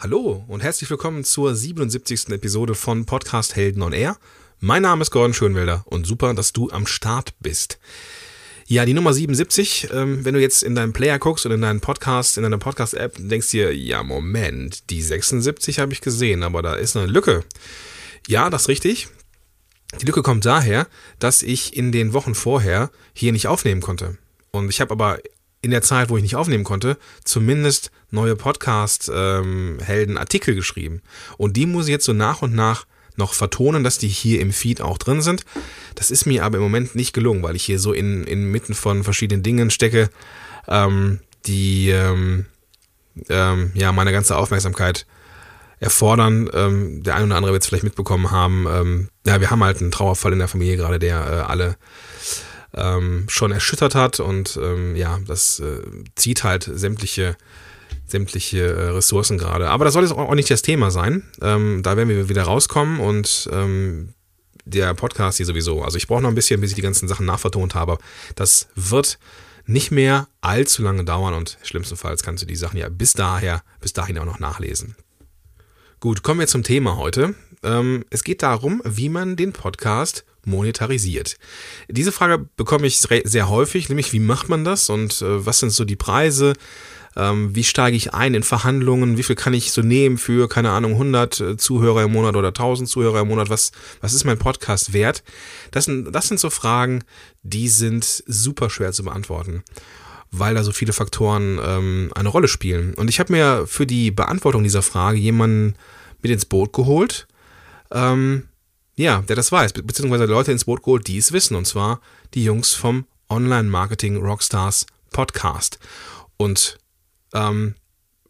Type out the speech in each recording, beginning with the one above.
Hallo und herzlich willkommen zur 77. Episode von Podcast Helden on Air. Mein Name ist Gordon Schönwelder und super, dass du am Start bist. Ja, die Nummer 77, ähm, wenn du jetzt in deinen Player guckst und in deinen Podcast, in deiner Podcast-App, denkst dir, ja, Moment, die 76 habe ich gesehen, aber da ist eine Lücke. Ja, das ist richtig. Die Lücke kommt daher, dass ich in den Wochen vorher hier nicht aufnehmen konnte. Und ich habe aber in der Zeit, wo ich nicht aufnehmen konnte, zumindest neue Podcast-Helden ähm, geschrieben. Und die muss ich jetzt so nach und nach noch vertonen, dass die hier im Feed auch drin sind. Das ist mir aber im Moment nicht gelungen, weil ich hier so in, inmitten von verschiedenen Dingen stecke, ähm, die ähm, ähm, ja meine ganze Aufmerksamkeit erfordern. Ähm, der eine oder andere wird es vielleicht mitbekommen haben. Ähm, ja, wir haben halt einen Trauerfall in der Familie gerade, der äh, alle ähm, schon erschüttert hat und ähm, ja, das äh, zieht halt sämtliche sämtliche äh, Ressourcen gerade. Aber das soll jetzt auch nicht das Thema sein. Ähm, da werden wir wieder rauskommen und ähm, der Podcast hier sowieso. Also ich brauche noch ein bisschen, bis ich die ganzen Sachen nachvertont habe. Das wird nicht mehr allzu lange dauern und schlimmstenfalls kannst du die Sachen ja bis daher, bis dahin auch noch nachlesen. Gut, kommen wir zum Thema heute. Ähm, es geht darum, wie man den Podcast monetarisiert. Diese Frage bekomme ich sehr häufig, nämlich wie macht man das und äh, was sind so die Preise? ähm, wie steige ich ein in Verhandlungen, wie viel kann ich so nehmen für, keine Ahnung, 100 äh, Zuhörer im Monat oder 1000 Zuhörer im Monat, was, was ist mein Podcast wert? Das sind, das sind so Fragen, die sind super schwer zu beantworten weil da so viele Faktoren ähm, eine Rolle spielen. Und ich habe mir für die Beantwortung dieser Frage jemanden mit ins Boot geholt, ähm, ja, der das weiß, beziehungsweise Leute ins Boot geholt, die es wissen, und zwar die Jungs vom Online Marketing Rockstars Podcast. Und ähm,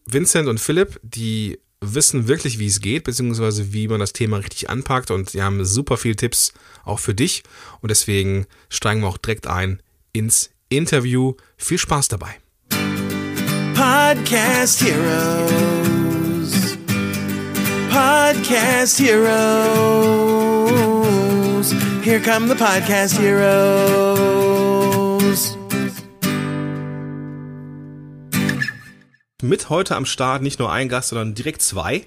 Vincent und Philipp, die wissen wirklich, wie es geht, beziehungsweise wie man das Thema richtig anpackt und die haben super viele Tipps auch für dich und deswegen steigen wir auch direkt ein ins Interview. Viel Spaß dabei. Podcast Heroes. Podcast Heroes. Here come the Podcast Heroes. mit heute am Start nicht nur ein Gast, sondern direkt zwei.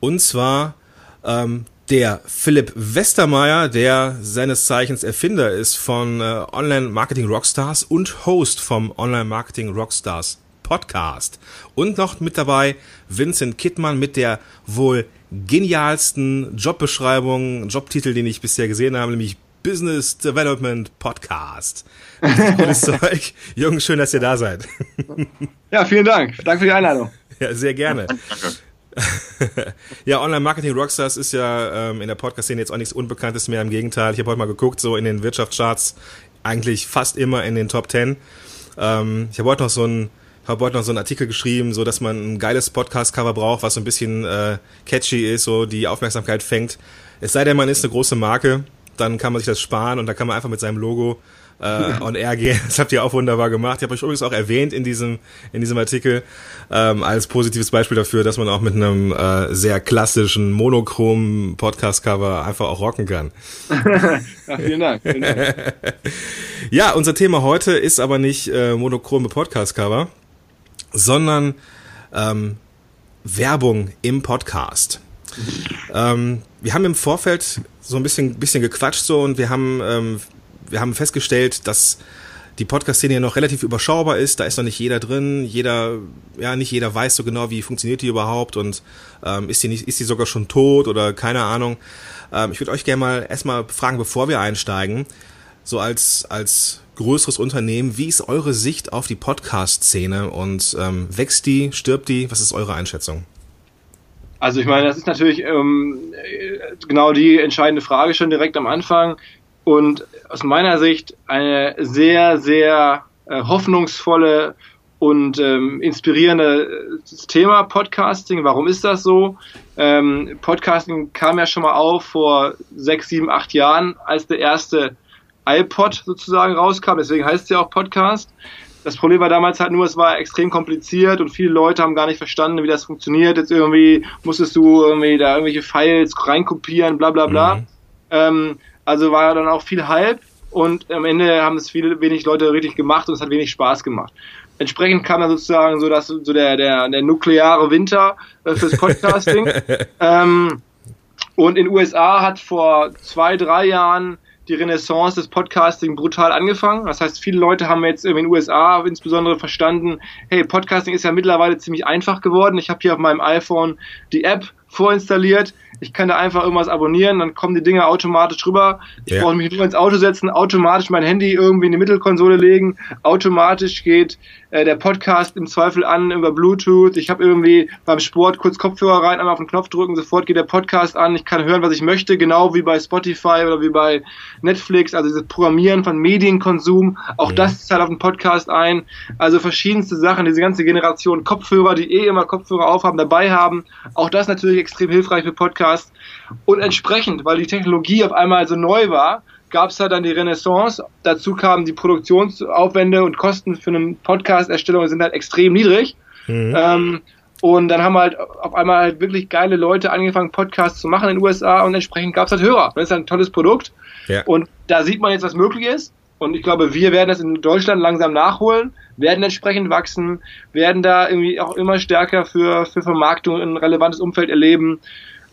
Und zwar ähm, der Philipp Westermeier, der seines Zeichens Erfinder ist von äh, Online Marketing Rockstars und Host vom Online Marketing Rockstars Podcast. Und noch mit dabei Vincent Kittmann mit der wohl genialsten Jobbeschreibung, Jobtitel, den ich bisher gesehen habe, nämlich Business Development Podcast. Gutes Zeug. Jungs, schön, dass ihr da seid. Ja, vielen Dank. Danke für die Einladung. Ja, sehr gerne. ja, Online Marketing Rockstars ist ja ähm, in der Podcast-Szene jetzt auch nichts Unbekanntes mehr. Im Gegenteil, ich habe heute mal geguckt, so in den Wirtschaftscharts eigentlich fast immer in den Top 10. Ähm, ich habe heute noch so ein habe heute noch so einen Artikel geschrieben, so dass man ein geiles Podcast-Cover braucht, was so ein bisschen äh, catchy ist, so die Aufmerksamkeit fängt. Es sei denn, man ist eine große Marke, dann kann man sich das sparen und dann kann man einfach mit seinem Logo äh, on air gehen. Das habt ihr auch wunderbar gemacht. Ich habe euch übrigens auch erwähnt in diesem, in diesem Artikel ähm, als positives Beispiel dafür, dass man auch mit einem äh, sehr klassischen, monochromen Podcast-Cover einfach auch rocken kann. ja, vielen Dank. Vielen Dank. ja, unser Thema heute ist aber nicht äh, monochrome Podcast-Cover, sondern ähm, Werbung im Podcast. Ähm, wir haben im Vorfeld so ein bisschen, bisschen gequatscht so und wir haben, ähm, wir haben festgestellt, dass die Podcast-Szene ja noch relativ überschaubar ist. Da ist noch nicht jeder drin. Jeder, ja, nicht jeder weiß so genau, wie funktioniert die überhaupt und ähm, ist die nicht, ist die sogar schon tot oder keine Ahnung. Ähm, ich würde euch gerne mal erstmal fragen, bevor wir einsteigen, so als, als größeres Unternehmen, wie ist eure Sicht auf die Podcast-Szene und ähm, wächst die, stirbt die? Was ist eure Einschätzung? Also ich meine, das ist natürlich ähm, genau die entscheidende Frage schon direkt am Anfang und aus meiner Sicht eine sehr, sehr äh, hoffnungsvolle und ähm, inspirierende äh, Thema Podcasting. Warum ist das so? Ähm, Podcasting kam ja schon mal auf vor sechs, sieben, acht Jahren, als der erste iPod sozusagen rauskam. Deswegen heißt es ja auch Podcast. Das Problem war damals halt nur, es war extrem kompliziert und viele Leute haben gar nicht verstanden, wie das funktioniert. Jetzt irgendwie musstest du irgendwie da irgendwelche Files reinkopieren, bla bla bla. Mhm. Ähm, also war dann auch viel Hype und am Ende haben es viele wenig Leute richtig gemacht und es hat wenig Spaß gemacht. Entsprechend kam dann sozusagen so, dass so der, der, der nukleare Winter äh, fürs Podcasting. ähm, und in USA hat vor zwei, drei Jahren die Renaissance des Podcasting brutal angefangen. Das heißt, viele Leute haben jetzt in den USA insbesondere verstanden, hey, Podcasting ist ja mittlerweile ziemlich einfach geworden. Ich habe hier auf meinem iPhone die App vorinstalliert. Ich kann da einfach irgendwas abonnieren, dann kommen die Dinge automatisch rüber. Ich ja. brauche mich nur ins Auto setzen, automatisch mein Handy irgendwie in die Mittelkonsole legen, automatisch geht äh, der Podcast im Zweifel an über Bluetooth. Ich habe irgendwie beim Sport kurz Kopfhörer rein, einmal auf den Knopf drücken, sofort geht der Podcast an. Ich kann hören, was ich möchte, genau wie bei Spotify oder wie bei Netflix. Also dieses Programmieren von Medienkonsum, auch ja. das zahlt auf den Podcast ein. Also verschiedenste Sachen, diese ganze Generation Kopfhörer, die eh immer Kopfhörer aufhaben, dabei haben. Auch das natürlich extrem hilfreich für Podcasts. Und entsprechend, weil die Technologie auf einmal so neu war, gab es da dann die Renaissance. Dazu kamen die Produktionsaufwände und Kosten für eine Podcast-Erstellung sind halt extrem niedrig. Mhm. Ähm, und dann haben halt auf einmal halt wirklich geile Leute angefangen, Podcasts zu machen in den USA und entsprechend gab es halt Hörer. Das ist ein tolles Produkt. Ja. Und da sieht man jetzt, was möglich ist. Und ich glaube, wir werden das in Deutschland langsam nachholen, werden entsprechend wachsen, werden da irgendwie auch immer stärker für, für Vermarktung ein relevantes Umfeld erleben.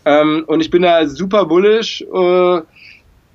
Ähm, und ich bin da super bullish. Äh,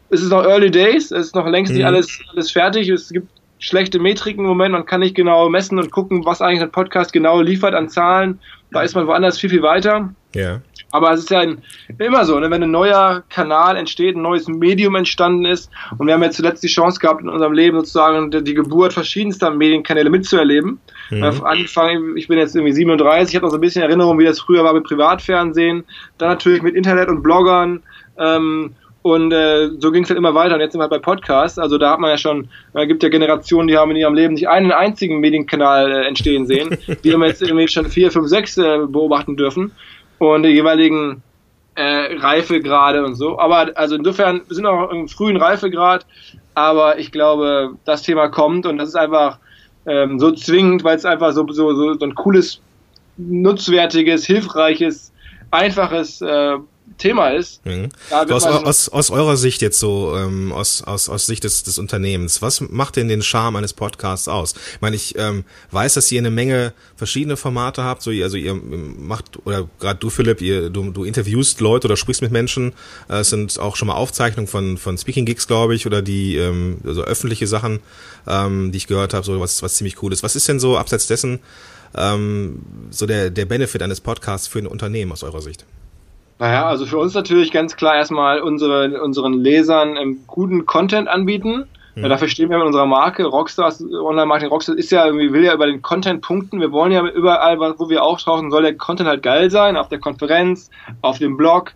es ist noch Early Days, es ist noch längst nicht mhm. alles, alles fertig. Es gibt schlechte Metriken im Moment, man kann nicht genau messen und gucken, was eigentlich ein Podcast genau liefert an Zahlen. Da ist man woanders viel, viel weiter. Ja. Aber es ist ja ein, immer so, ne? wenn ein neuer Kanal entsteht, ein neues Medium entstanden ist und wir haben jetzt zuletzt die Chance gehabt, in unserem Leben sozusagen die Geburt verschiedenster Medienkanäle mitzuerleben. Mhm. Äh, Angefangen, ich bin jetzt irgendwie 37, ich habe noch so ein bisschen Erinnerung, wie das früher war mit Privatfernsehen, dann natürlich mit Internet und Bloggern. Ähm, und äh, so ging es halt immer weiter. Und jetzt sind wir halt bei Podcasts. Also da hat man ja schon, da gibt ja Generationen, die haben in ihrem Leben nicht einen einzigen Medienkanal äh, entstehen sehen. Die haben jetzt irgendwie schon vier, fünf, sechs äh, beobachten dürfen. Und die jeweiligen äh, Reifegrade und so. Aber also insofern, wir sind noch im frühen Reifegrad. Aber ich glaube, das Thema kommt und das ist einfach ähm, so zwingend, weil es einfach so, so, so, so ein cooles, nutzwertiges, hilfreiches, einfaches äh, Thema ist. Mhm. Aus, aus, aus, eurer Sicht jetzt so, ähm, aus, aus, aus Sicht des, des Unternehmens, was macht denn den Charme eines Podcasts aus? Ich meine, ich ähm, weiß, dass ihr eine Menge verschiedene Formate habt, so also ihr macht, oder gerade du Philipp, ihr, du, du interviewst Leute oder sprichst mit Menschen, äh, es sind auch schon mal Aufzeichnungen von, von Speaking Gigs, glaube ich, oder die ähm, also öffentliche Sachen, ähm, die ich gehört habe, so was, was ziemlich cool ist. Was ist denn so abseits dessen ähm, so der, der Benefit eines Podcasts für ein Unternehmen aus eurer Sicht? Naja, also für uns natürlich ganz klar erstmal unsere, unseren Lesern ähm, guten Content anbieten. Mhm. Ja, dafür stehen wir mit unserer Marke. Rockstars, Online-Marketing Rockstars ist ja irgendwie, will ja über den Content punkten. Wir wollen ja überall, wo wir auftauchen, soll der Content halt geil sein. Auf der Konferenz, auf dem Blog,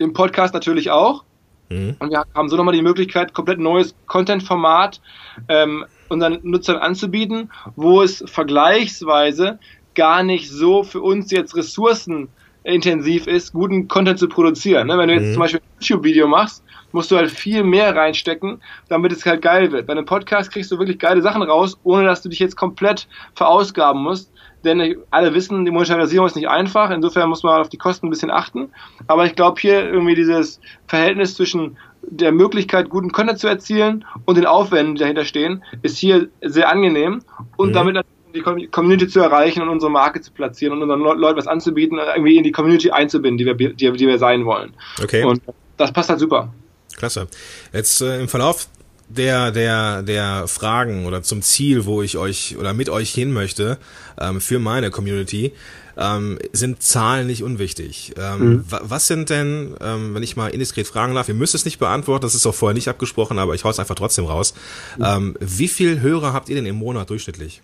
im Podcast natürlich auch. Mhm. Und wir haben so nochmal die Möglichkeit, komplett neues Content-Format ähm, unseren Nutzern anzubieten, wo es vergleichsweise gar nicht so für uns jetzt Ressourcen intensiv ist, guten Content zu produzieren. Ne? Wenn du jetzt mhm. zum Beispiel ein YouTube-Video machst, musst du halt viel mehr reinstecken, damit es halt geil wird. Bei einem Podcast kriegst du wirklich geile Sachen raus, ohne dass du dich jetzt komplett verausgaben musst. Denn alle wissen, die Monetarisierung ist nicht einfach. Insofern muss man auf die Kosten ein bisschen achten. Aber ich glaube hier irgendwie dieses Verhältnis zwischen der Möglichkeit, guten Content zu erzielen und den Aufwänden, die dahinter stehen, ist hier sehr angenehm und mhm. damit die Community zu erreichen und unsere Marke zu platzieren und unseren Leuten was anzubieten, irgendwie in die Community einzubinden, die wir, die, die wir sein wollen. Okay. Und das passt halt super. Klasse. Jetzt äh, im Verlauf der, der, der Fragen oder zum Ziel, wo ich euch oder mit euch hin möchte, ähm, für meine Community, ähm, sind Zahlen nicht unwichtig. Ähm, mhm. Was sind denn, ähm, wenn ich mal indiskret fragen darf, ihr müsst es nicht beantworten, das ist auch vorher nicht abgesprochen, aber ich hau's einfach trotzdem raus. Mhm. Ähm, wie viel Hörer habt ihr denn im Monat durchschnittlich?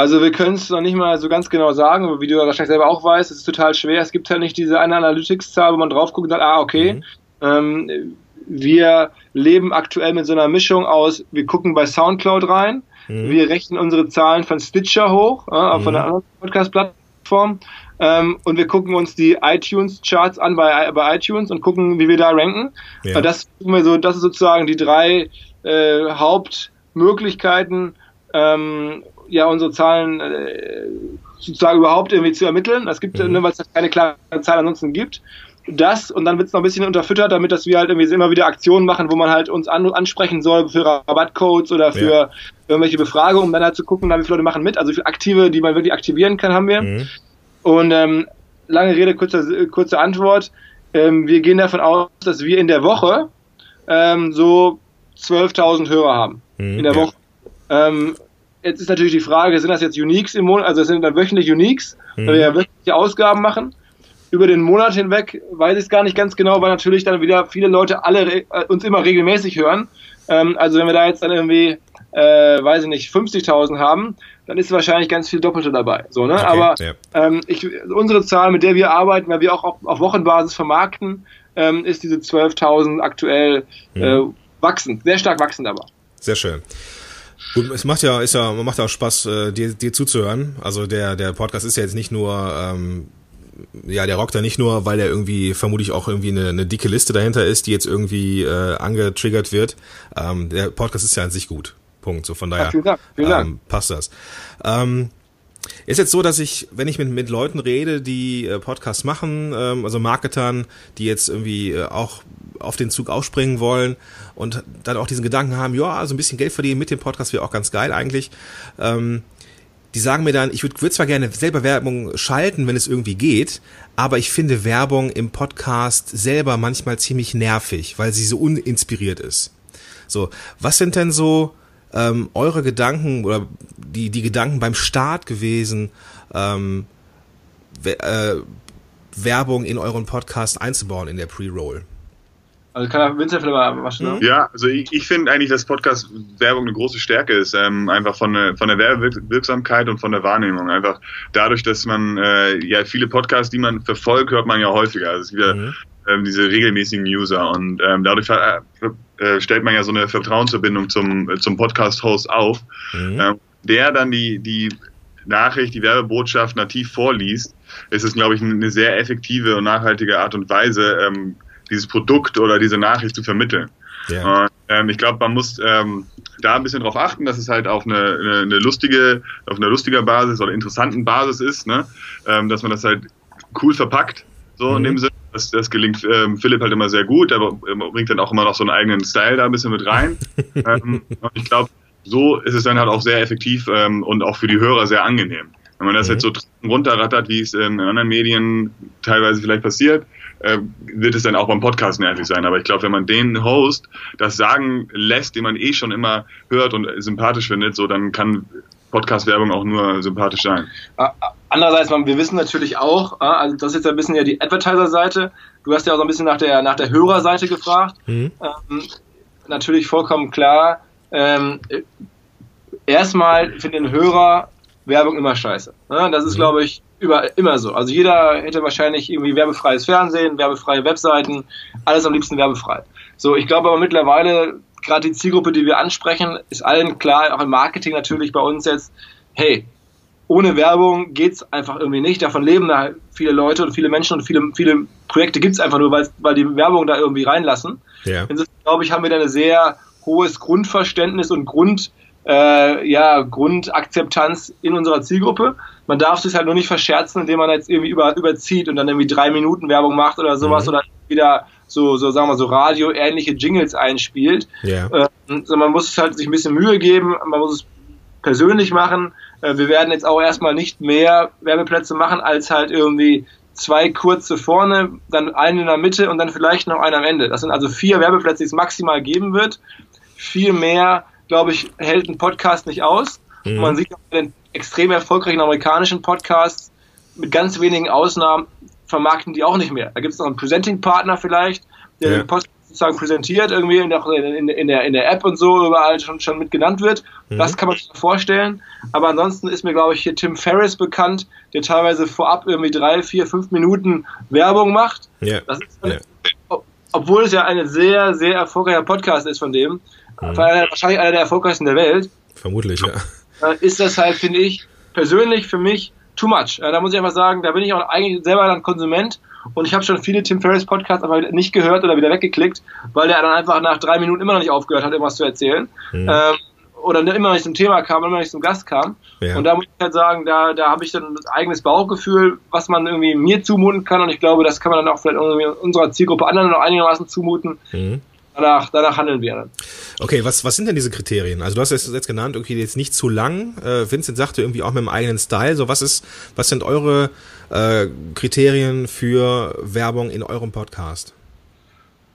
Also wir können es noch nicht mal so ganz genau sagen, aber wie du wahrscheinlich selber auch weißt, es ist total schwer. Es gibt halt nicht diese eine Analytics-Zahl, wo man drauf guckt und sagt, ah, okay, mhm. ähm, wir leben aktuell mit so einer Mischung aus, wir gucken bei Soundcloud rein, mhm. wir rechnen unsere Zahlen von Stitcher hoch, äh, mhm. von einer anderen Podcast-Plattform ähm, und wir gucken uns die iTunes-Charts an bei, bei iTunes und gucken, wie wir da ranken. Ja. Das, so, das ist sozusagen die drei äh, Hauptmöglichkeiten, ähm, ja unsere Zahlen äh, sozusagen überhaupt irgendwie zu ermitteln. Es gibt, mhm. ne, weil es keine klare Zahl ansonsten gibt. Das und dann wird es noch ein bisschen unterfüttert, damit dass wir halt irgendwie immer wieder Aktionen machen, wo man halt uns an, ansprechen soll für Rabattcodes oder für irgendwelche Befragungen, um dann halt zu gucken, wie viele Leute machen mit. Also wie viele Aktive, die man wirklich aktivieren kann, haben wir. Mhm. Und ähm, lange Rede, kurze, kurze Antwort. Ähm, wir gehen davon aus, dass wir in der Woche ähm, so 12.000 Hörer haben. Mhm, in der ja. Woche. Ähm, jetzt ist natürlich die Frage, sind das jetzt Uniques im Monat, also sind dann wöchentlich Uniques, mhm. weil wir ja wöchentliche Ausgaben machen. Über den Monat hinweg weiß ich es gar nicht ganz genau, weil natürlich dann wieder viele Leute alle äh, uns immer regelmäßig hören. Ähm, also wenn wir da jetzt dann irgendwie, äh, weiß ich nicht, 50.000 haben, dann ist wahrscheinlich ganz viel Doppelte dabei. So, ne? Okay, Aber ja. ähm, ich, unsere Zahl, mit der wir arbeiten, weil wir auch auf, auf Wochenbasis vermarkten, ähm, ist diese 12.000 aktuell mhm. äh, wachsend, sehr stark wachsend aber. Sehr schön. Gut, es macht ja, ist ja, macht ja auch Spaß, äh, dir, dir zuzuhören. Also der, der Podcast ist ja jetzt nicht nur, ähm, ja, der rockt ja nicht nur, weil er irgendwie vermutlich auch irgendwie eine, eine dicke Liste dahinter ist, die jetzt irgendwie äh, angetriggert wird. Ähm, der Podcast ist ja an sich gut. Punkt. So von daher ja, vielen Dank, vielen Dank. Ähm, passt das. Ähm, ist jetzt so, dass ich, wenn ich mit, mit Leuten rede, die äh, Podcasts machen, ähm, also Marketern, die jetzt irgendwie äh, auch auf den Zug aufspringen wollen und dann auch diesen Gedanken haben, ja, also ein bisschen Geld verdienen mit dem Podcast wäre auch ganz geil eigentlich. Ähm, die sagen mir dann, ich würde würd zwar gerne selber Werbung schalten, wenn es irgendwie geht, aber ich finde Werbung im Podcast selber manchmal ziemlich nervig, weil sie so uninspiriert ist. So, was sind denn so ähm, eure Gedanken oder die, die Gedanken beim Start gewesen, ähm, äh, Werbung in euren Podcast einzubauen in der Pre-Roll? Also kann er Vincent vielleicht mal was ne? Ja, also ich, ich finde eigentlich, dass Podcast-Werbung eine große Stärke ist, ähm, einfach von der, von der Werbewirksamkeit und von der Wahrnehmung. Einfach dadurch, dass man äh, ja viele Podcasts, die man verfolgt, hört man ja häufiger. Also es gibt mhm. ähm, diese regelmäßigen User und ähm, dadurch äh, äh, stellt man ja so eine Vertrauensverbindung zum, zum Podcast-Host auf, mhm. ähm, der dann die, die Nachricht, die Werbebotschaft nativ vorliest, ist es, glaube ich, eine sehr effektive und nachhaltige Art und Weise, ähm, dieses Produkt oder diese Nachricht zu vermitteln. Ja. Und, ähm, ich glaube, man muss ähm, da ein bisschen drauf achten, dass es halt auf eine, eine, eine lustige, auf einer lustiger Basis oder interessanten Basis ist, ne? ähm, dass man das halt cool verpackt, so mhm. in dem Sinne. Das, das gelingt ähm, Philipp halt immer sehr gut. Er bringt dann auch immer noch so einen eigenen Style da ein bisschen mit rein. ähm, und ich glaube, so ist es dann halt auch sehr effektiv ähm, und auch für die Hörer sehr angenehm. Wenn man das mhm. jetzt so runterrattert, wie es in anderen Medien teilweise vielleicht passiert, äh, wird es dann auch beim Podcast nervig sein. Aber ich glaube, wenn man den Host das sagen lässt, den man eh schon immer hört und sympathisch findet, so dann kann Podcast-Werbung auch nur sympathisch sein. Andererseits, wir wissen natürlich auch, also das ist jetzt ein bisschen ja die Advertiser-Seite. Du hast ja auch so ein bisschen nach der, nach der Hörerseite gefragt. Mhm. Ähm, natürlich vollkommen klar. Ähm, erstmal finden Hörer Werbung immer scheiße. Das ist, mhm. glaube ich, über, immer so. Also jeder hätte wahrscheinlich irgendwie werbefreies Fernsehen, werbefreie Webseiten, alles am liebsten werbefrei. So, ich glaube aber mittlerweile, gerade die Zielgruppe, die wir ansprechen, ist allen klar, auch im Marketing natürlich bei uns jetzt, hey, ohne Werbung geht's einfach irgendwie nicht. Davon leben da viele Leute und viele Menschen und viele, viele Projekte gibt's einfach nur, weil, weil die Werbung da irgendwie reinlassen. Ja. Insofern glaube ich, haben wir da ein sehr hohes Grundverständnis und Grund, äh, ja, Grundakzeptanz in unserer Zielgruppe. Man darf sich halt nur nicht verscherzen, indem man jetzt irgendwie über, überzieht und dann irgendwie drei Minuten Werbung macht oder sowas mhm. oder wieder so, so sagen wir so Radio-ähnliche Jingles einspielt. Yeah. Ähm, so, man muss halt sich ein bisschen Mühe geben, man muss es persönlich machen. Äh, wir werden jetzt auch erstmal nicht mehr Werbeplätze machen als halt irgendwie zwei kurze vorne, dann einen in der Mitte und dann vielleicht noch einen am Ende. Das sind also vier Werbeplätze, die es maximal geben wird. Viel mehr glaube ich, hält ein Podcast nicht aus. Mhm. Man sieht auch bei den extrem erfolgreichen amerikanischen Podcasts, mit ganz wenigen Ausnahmen, vermarkten die auch nicht mehr. Da gibt es noch einen Presenting-Partner vielleicht, der ja. den Podcast sozusagen präsentiert, irgendwie in der, in, der, in der App und so überall schon, schon mit genannt wird. Mhm. Das kann man sich vorstellen. Aber ansonsten ist mir, glaube ich, hier Tim Ferriss bekannt, der teilweise vorab irgendwie drei, vier, fünf Minuten Werbung macht. Ja. Eine, ja. Obwohl es ja ein sehr, sehr erfolgreicher Podcast ist von dem, Mhm. Wahrscheinlich einer der erfolgreichsten der Welt. Vermutlich, ja. Ist das halt, finde ich, persönlich für mich too much. Da muss ich einfach sagen, da bin ich auch eigentlich selber dann Konsument und ich habe schon viele Tim Ferriss Podcasts aber nicht gehört oder wieder weggeklickt, weil der dann einfach nach drei Minuten immer noch nicht aufgehört hat, irgendwas zu erzählen. Mhm. Ähm, oder immer noch nicht zum Thema kam, immer noch nicht zum Gast kam. Ja. Und da muss ich halt sagen, da, da habe ich dann ein eigenes Bauchgefühl, was man irgendwie mir zumuten kann. Und ich glaube, das kann man dann auch vielleicht irgendwie unserer Zielgruppe anderen noch einigermaßen zumuten. Mhm. Danach, danach handeln wir dann. Okay, was, was sind denn diese Kriterien? Also du hast es jetzt genannt, okay, jetzt nicht zu lang. Äh, Vincent sagte irgendwie auch mit dem eigenen Style. So, was ist, was sind eure äh, Kriterien für Werbung in eurem Podcast?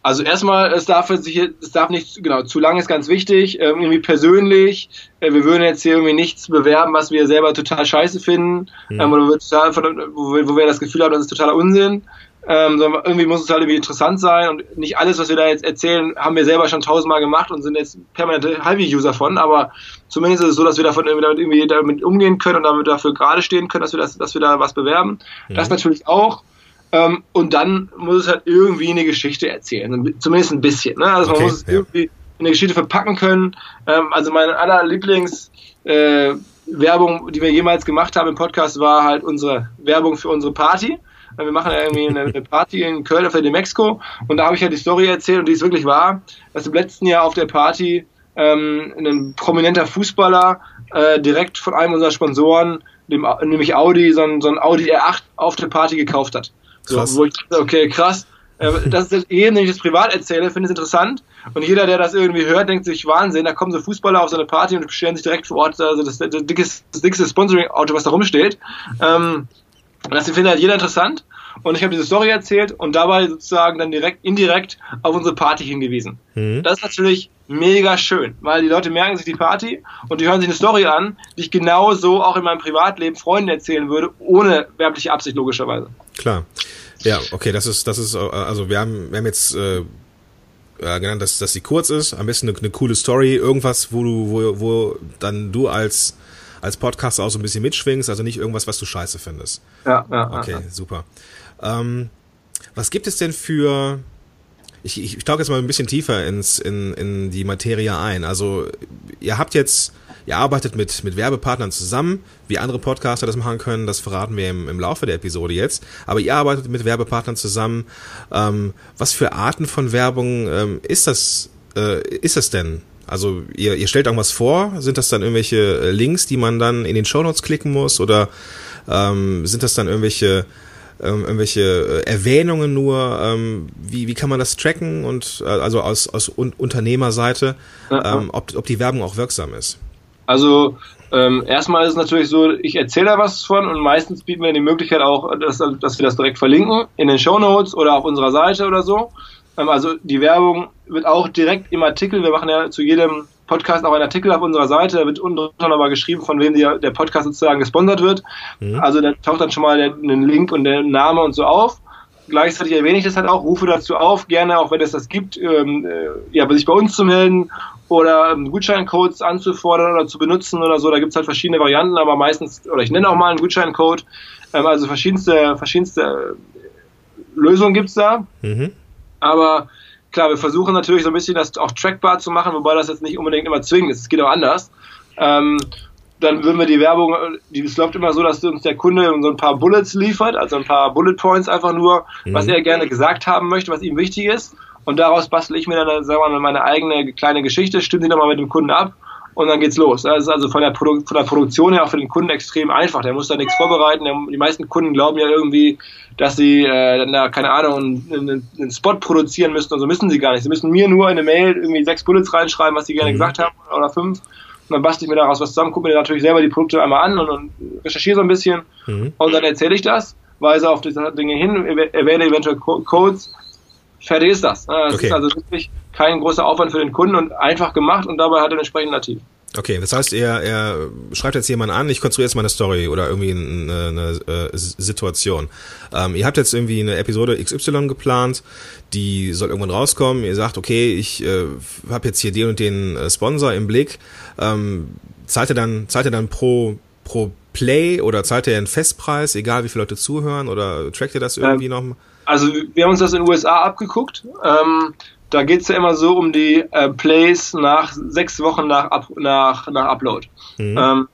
Also erstmal, es darf sich, es darf nicht, genau, zu lang ist ganz wichtig, ähm, irgendwie persönlich. Äh, wir würden jetzt hier irgendwie nichts bewerben, was wir selber total scheiße finden, mhm. ähm, oder total, wo, wir, wo wir das Gefühl haben, das ist totaler Unsinn. Ähm, sondern irgendwie muss es halt irgendwie interessant sein und nicht alles, was wir da jetzt erzählen, haben wir selber schon tausendmal gemacht und sind jetzt permanente Halbi-User von, aber zumindest ist es so, dass wir davon irgendwie damit, irgendwie damit umgehen können und damit dafür gerade stehen können, dass wir das, dass wir da was bewerben. Mhm. Das natürlich auch. Ähm, und dann muss es halt irgendwie eine Geschichte erzählen, zumindest ein bisschen. Ne? Also man muss es ja. irgendwie in eine Geschichte verpacken können. Ähm, also meine aller Lieblings äh, Werbung, die wir jemals gemacht haben im Podcast, war halt unsere Werbung für unsere Party. Wir machen ja irgendwie eine, eine Party in Köln auf der De Mexico und da habe ich ja die Story erzählt und die ist wirklich wahr, dass im letzten Jahr auf der Party ähm, ein prominenter Fußballer äh, direkt von einem unserer Sponsoren, dem, nämlich Audi, so ein, so ein Audi R8 auf der Party gekauft hat. Krass. So, wo ich dachte, okay, krass. Äh, das ist eben, wenn ich das privat erzähle, finde ich es interessant. Und jeder, der das irgendwie hört, denkt sich, Wahnsinn, da kommen so Fußballer auf so eine Party und bestellen sich direkt vor Ort also das, das, das dickste Sponsoring-Auto, was da rumsteht. Ähm, das findet halt jeder interessant. Und ich habe diese Story erzählt und dabei sozusagen dann direkt, indirekt auf unsere Party hingewiesen. Mhm. Das ist natürlich mega schön, weil die Leute merken sich die Party und die hören sich eine Story an, die ich genauso auch in meinem Privatleben Freunden erzählen würde, ohne werbliche Absicht logischerweise. Klar. Ja, okay, das ist, das ist, also wir haben, wir haben jetzt äh, genannt, dass, dass sie kurz ist, am besten eine, eine coole Story, irgendwas, wo du, wo, wo dann du als als Podcaster auch so ein bisschen mitschwingst, also nicht irgendwas, was du scheiße findest. Ja, ja. Okay, ja. super. Ähm, was gibt es denn für ich, ich, ich tauche jetzt mal ein bisschen tiefer ins, in, in die Materie ein. Also ihr habt jetzt, ihr arbeitet mit, mit Werbepartnern zusammen, wie andere Podcaster das machen können, das verraten wir im, im Laufe der Episode jetzt. Aber ihr arbeitet mit Werbepartnern zusammen. Ähm, was für Arten von Werbung ähm, ist das, äh, ist das denn? Also ihr, ihr stellt irgendwas vor, sind das dann irgendwelche Links, die man dann in den Shownotes klicken muss? Oder ähm, sind das dann irgendwelche ähm, irgendwelche äh, Erwähnungen nur, ähm, wie, wie kann man das tracken? Und äh, also aus, aus Un Unternehmerseite, ähm, ob, ob die Werbung auch wirksam ist? Also ähm, erstmal ist es natürlich so, ich erzähle da was von und meistens bieten wir die Möglichkeit auch, dass, dass wir das direkt verlinken in den Show Notes oder auf unserer Seite oder so. Ähm, also die Werbung wird auch direkt im Artikel, wir machen ja zu jedem Podcast auch einen Artikel auf unserer Seite, da wird unten nochmal geschrieben, von wem die, der Podcast sozusagen gesponsert wird. Mhm. Also da taucht dann schon mal ein Link und der Name und so auf. Gleichzeitig erwähne ich das halt auch, rufe dazu auf, gerne, auch wenn es das gibt, ähm, äh, ja, sich bei uns zu melden oder ähm, Gutscheincodes anzufordern oder zu benutzen oder so. Da gibt es halt verschiedene Varianten, aber meistens, oder ich nenne auch mal einen Gutscheincode. Ähm, also verschiedenste, verschiedenste Lösungen gibt's da. Mhm. Aber Klar, wir versuchen natürlich so ein bisschen das auch trackbar zu machen, wobei das jetzt nicht unbedingt immer zwingend ist. Es geht auch anders. Ähm, dann würden wir die Werbung, die, es läuft immer so, dass uns der Kunde so ein paar Bullets liefert, also ein paar Bullet Points einfach nur, mhm. was er gerne gesagt haben möchte, was ihm wichtig ist. Und daraus bastel ich mir dann, sagen wir mal, meine eigene kleine Geschichte, stimme die nochmal mit dem Kunden ab und dann geht's los. Das ist also von der, Produ von der Produktion her auch für den Kunden extrem einfach. Der muss da nichts vorbereiten. Der, die meisten Kunden glauben ja irgendwie, dass sie äh, dann da, keine Ahnung, einen, einen, Spot produzieren müssen und so müssen sie gar nicht. Sie müssen mir nur in eine Mail irgendwie sechs Bullets reinschreiben, was sie gerne mhm. gesagt haben oder fünf. Und dann bastel ich mir daraus was zusammen, gucke mir natürlich selber die Produkte einmal an und, und recherchiere so ein bisschen. Mhm. Und dann erzähle ich das, weise auf diese Dinge hin, erwähne eventuell Codes. Fertig ist das. Das okay. ist also wirklich kein großer Aufwand für den Kunden und einfach gemacht und dabei hat er einen entsprechenden Nativ. Okay, das heißt, er, er schreibt jetzt jemanden an, ich konstruiere jetzt mal eine Story oder irgendwie eine, eine, äh, Situation. Ähm, ihr habt jetzt irgendwie eine Episode XY geplant, die soll irgendwann rauskommen. Ihr sagt, okay, ich äh, habe jetzt hier den und den äh, Sponsor im Blick. Ähm, zahlt ihr dann, zahlt ihr dann pro, pro Play oder zahlt ihr einen Festpreis, egal wie viele Leute zuhören oder trackt ihr das irgendwie ähm, noch? Also wir haben uns das in den USA abgeguckt. Ähm, da geht es ja immer so um die äh, Plays nach sechs Wochen nach, Up, nach, nach Upload. Mhm. Ähm,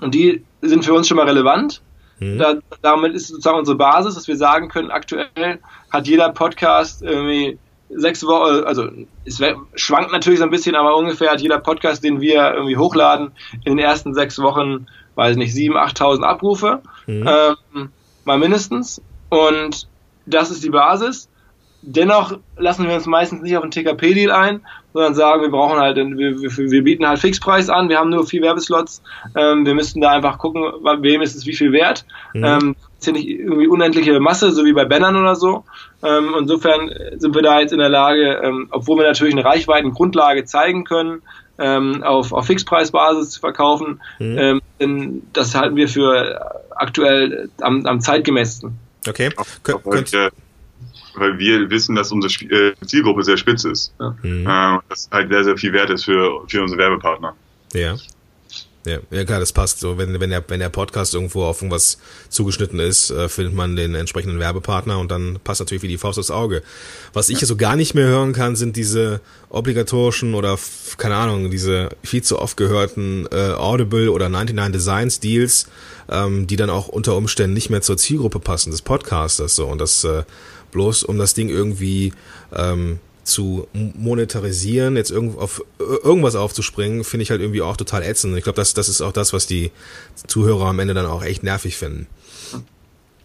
und die sind für uns schon mal relevant. Mhm. Da, damit ist sozusagen unsere Basis, dass wir sagen können, aktuell hat jeder Podcast irgendwie sechs Wochen, also es schwankt natürlich so ein bisschen, aber ungefähr hat jeder Podcast, den wir irgendwie hochladen, in den ersten sechs Wochen, weiß ich nicht, sieben, achttausend Abrufe, mhm. ähm, mal mindestens. Und das ist die Basis dennoch lassen wir uns meistens nicht auf einen TKP-Deal ein, sondern sagen, wir brauchen halt, wir, wir, wir, bieten halt Fixpreis an, wir haben nur vier Werbeslots, ähm, wir müssten da einfach gucken, wem ist es wie viel wert. Mhm. Ähm, ist ja nicht irgendwie unendliche Masse, so wie bei Bannern oder so. Ähm, insofern sind wir da jetzt in der Lage, ähm, obwohl wir natürlich eine Reichweitengrundlage zeigen können, ähm, auf, auf Fixpreisbasis zu verkaufen, mhm. ähm, das halten wir für aktuell am, am zeitgemäßesten. Okay. Kön könnt, weil wir wissen, dass unsere äh, Zielgruppe sehr spitz ist. Ja. Mhm. Äh, das halt sehr, sehr viel wert ist für, für unsere Werbepartner. Ja. Ja, ja klar, das passt. So, wenn, wenn, der, wenn der Podcast irgendwo auf irgendwas zugeschnitten ist, äh, findet man den entsprechenden Werbepartner und dann passt natürlich wie die Faust aufs Auge. Was ich so gar nicht mehr hören kann, sind diese obligatorischen oder, keine Ahnung, diese viel zu oft gehörten äh, Audible oder 99 Designs Deals, ähm, die dann auch unter Umständen nicht mehr zur Zielgruppe passen des Podcasters. So. Und das äh, bloß um das Ding irgendwie ähm, zu monetarisieren, jetzt irgend auf, irgendwas aufzuspringen, finde ich halt irgendwie auch total ätzend. Ich glaube, das, das ist auch das, was die Zuhörer am Ende dann auch echt nervig finden.